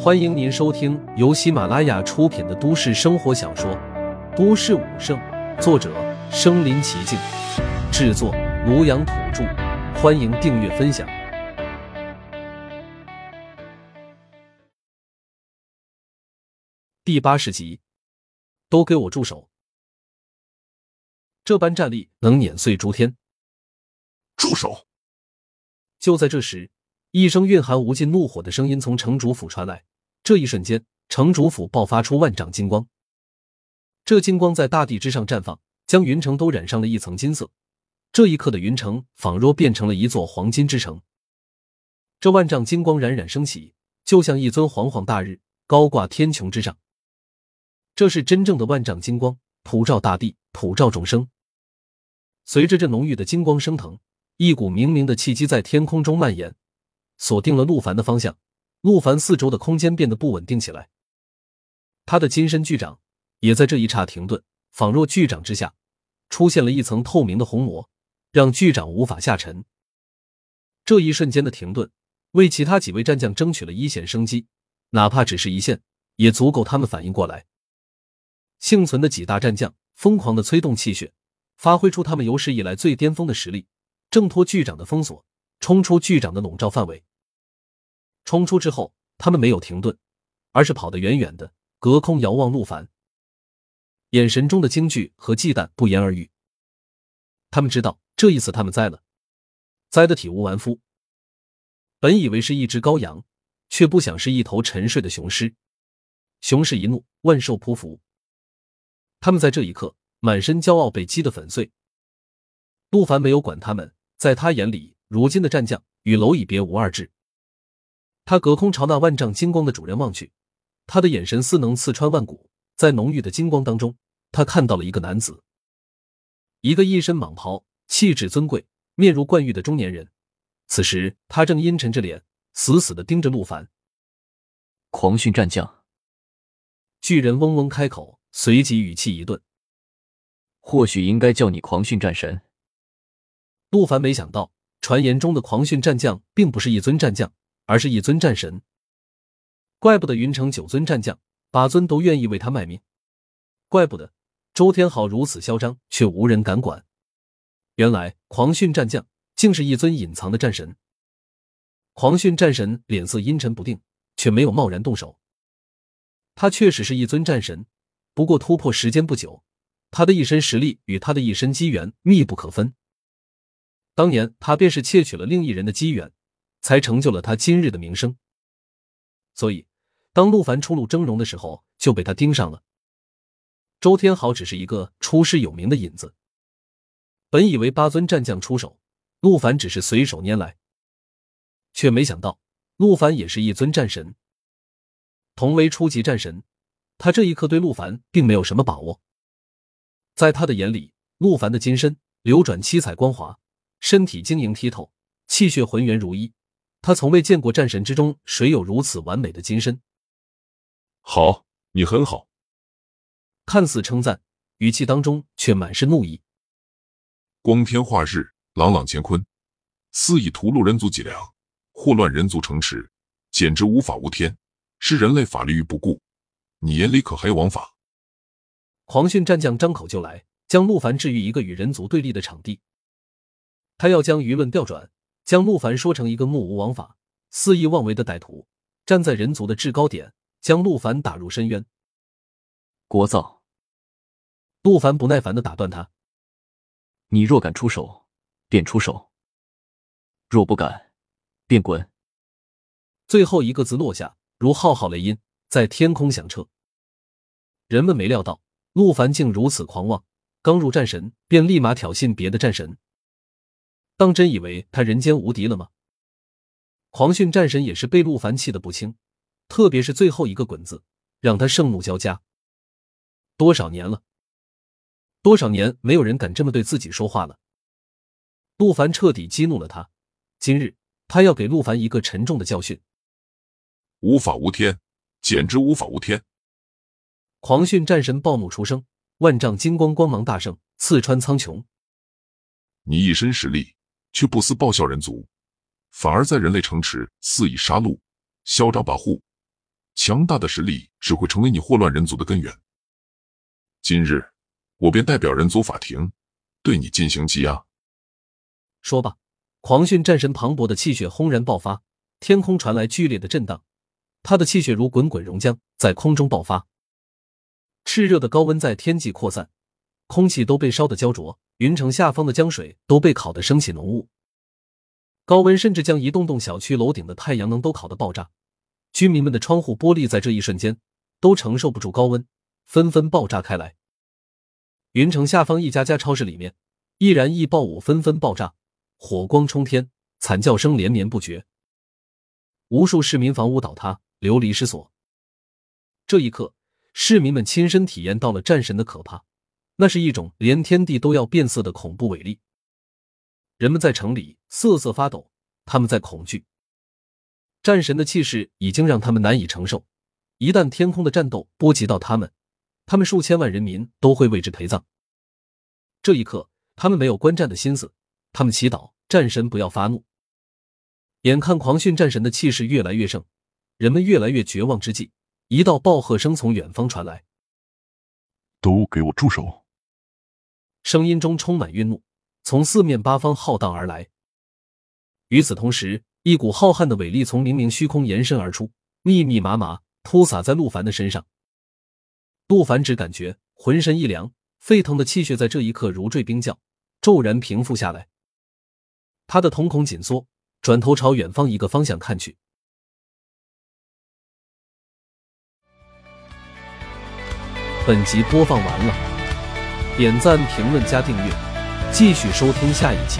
欢迎您收听由喜马拉雅出品的都市生活小说《都市武圣》，作者：身临其境，制作：庐阳土著。欢迎订阅分享。第八十集，都给我住手！这般战力能碾碎诸天。住手！就在这时，一声蕴含无尽怒火的声音从城主府传来。这一瞬间，城主府爆发出万丈金光。这金光在大地之上绽放，将云城都染上了一层金色。这一刻的云城，仿若变成了一座黄金之城。这万丈金光冉冉升起，就像一尊煌煌大日，高挂天穹之上。这是真正的万丈金光，普照大地，普照众生。随着这浓郁的金光升腾。一股冥冥的气机在天空中蔓延，锁定了陆凡的方向。陆凡四周的空间变得不稳定起来，他的金身巨掌也在这一刹停顿，仿若巨掌之下出现了一层透明的虹膜，让巨掌无法下沉。这一瞬间的停顿，为其他几位战将争取了一线生机，哪怕只是一线，也足够他们反应过来。幸存的几大战将疯狂的催动气血，发挥出他们有史以来最巅峰的实力。挣脱巨掌的封锁，冲出巨掌的笼罩范围。冲出之后，他们没有停顿，而是跑得远远的，隔空遥望陆凡，眼神中的惊惧和忌惮不言而喻。他们知道这一次他们栽了，栽得体无完肤。本以为是一只羔羊，却不想是一头沉睡的雄狮。雄狮一怒，万兽匍匐。他们在这一刻满身骄傲被击得粉碎。陆凡没有管他们。在他眼里，如今的战将与蝼蚁别无二致。他隔空朝那万丈金光的主人望去，他的眼神似能刺穿万古。在浓郁的金光当中，他看到了一个男子，一个一身蟒袍、气质尊贵、面如冠玉的中年人。此时，他正阴沉着脸，死死的盯着陆凡。狂训战将，巨人嗡嗡开口，随即语气一顿：“或许应该叫你狂训战神。”陆凡没想到，传言中的狂训战将并不是一尊战将，而是一尊战神。怪不得云城九尊战将，八尊都愿意为他卖命。怪不得周天豪如此嚣张，却无人敢管。原来狂训战将竟是一尊隐藏的战神。狂训战神脸色阴沉不定，却没有贸然动手。他确实是一尊战神，不过突破时间不久，他的一身实力与他的一身机缘密不可分。当年他便是窃取了另一人的机缘，才成就了他今日的名声。所以，当陆凡初露峥嵘的时候，就被他盯上了。周天豪只是一个出师有名的引子。本以为八尊战将出手，陆凡只是随手拈来，却没想到陆凡也是一尊战神。同为初级战神，他这一刻对陆凡并没有什么把握。在他的眼里，陆凡的金身流转七彩光华。身体晶莹剔透，气血浑圆如一。他从未见过战神之中谁有如此完美的金身。好，你很好。看似称赞，语气当中却满是怒意。光天化日，朗朗乾坤，肆意屠戮人族脊梁，祸乱人族城池，简直无法无天，视人类法律于不顾。你眼里可还有王法？狂训战将张口就来，将陆凡置于一个与人族对立的场地。他要将舆论调转，将陆凡说成一个目无王法、肆意妄为的歹徒，站在人族的制高点，将陆凡打入深渊。聒噪！陆凡不耐烦的打断他：“你若敢出手，便出手；若不敢，便滚。”最后一个字落下，如浩浩雷音，在天空响彻。人们没料到陆凡竟如此狂妄，刚入战神便立马挑衅别的战神。当真以为他人间无敌了吗？狂训战神也是被陆凡气得不轻，特别是最后一个“滚”字，让他盛怒交加。多少年了，多少年没有人敢这么对自己说话了。陆凡彻底激怒了他，今日他要给陆凡一个沉重的教训。无法无天，简直无法无天！狂训战神暴怒出声，万丈金光光芒大盛，刺穿苍穹。你一身实力。却不思报效人族，反而在人类城池肆意杀戮、嚣张跋扈，强大的实力只会成为你祸乱人族的根源。今日，我便代表人族法庭，对你进行羁押。说罢，狂训战神磅礴的气血轰然爆发，天空传来剧烈的震荡，他的气血如滚滚熔浆，在空中爆发。炽热的高温在天际扩散，空气都被烧得焦灼，云城下方的江水都被烤得升起浓雾。高温甚至将一栋栋小区楼顶的太阳能都烤得爆炸。居民们的窗户玻璃在这一瞬间都承受不住高温，纷纷爆炸开来。云城下方一家家超市里面，易燃易爆物纷纷爆炸，火光冲天，惨叫声连绵不绝。无数市民房屋倒塌，流离失所。这一刻，市民们亲身体验到了战神的可怕，那是一种连天地都要变色的恐怖伟力。人们在城里瑟瑟发抖，他们在恐惧。战神的气势已经让他们难以承受，一旦天空的战斗波及到他们，他们数千万人民都会为之陪葬。这一刻，他们没有观战的心思，他们祈祷战神不要发怒。眼看狂训战神的气势越来越盛，人们越来越绝望之际，一道暴喝声从远方传来：“都给我住手！”声音中充满愠怒，从四面八方浩荡而来。与此同时，一股浩瀚的伟力从冥冥虚空延伸而出，密密麻麻铺洒在陆凡的身上。陆凡只感觉浑身一凉，沸腾的气血在这一刻如坠冰窖，骤然平复下来。他的瞳孔紧缩，转头朝远方一个方向看去。本集播放完了，点赞、评论、加订阅，继续收听下一集。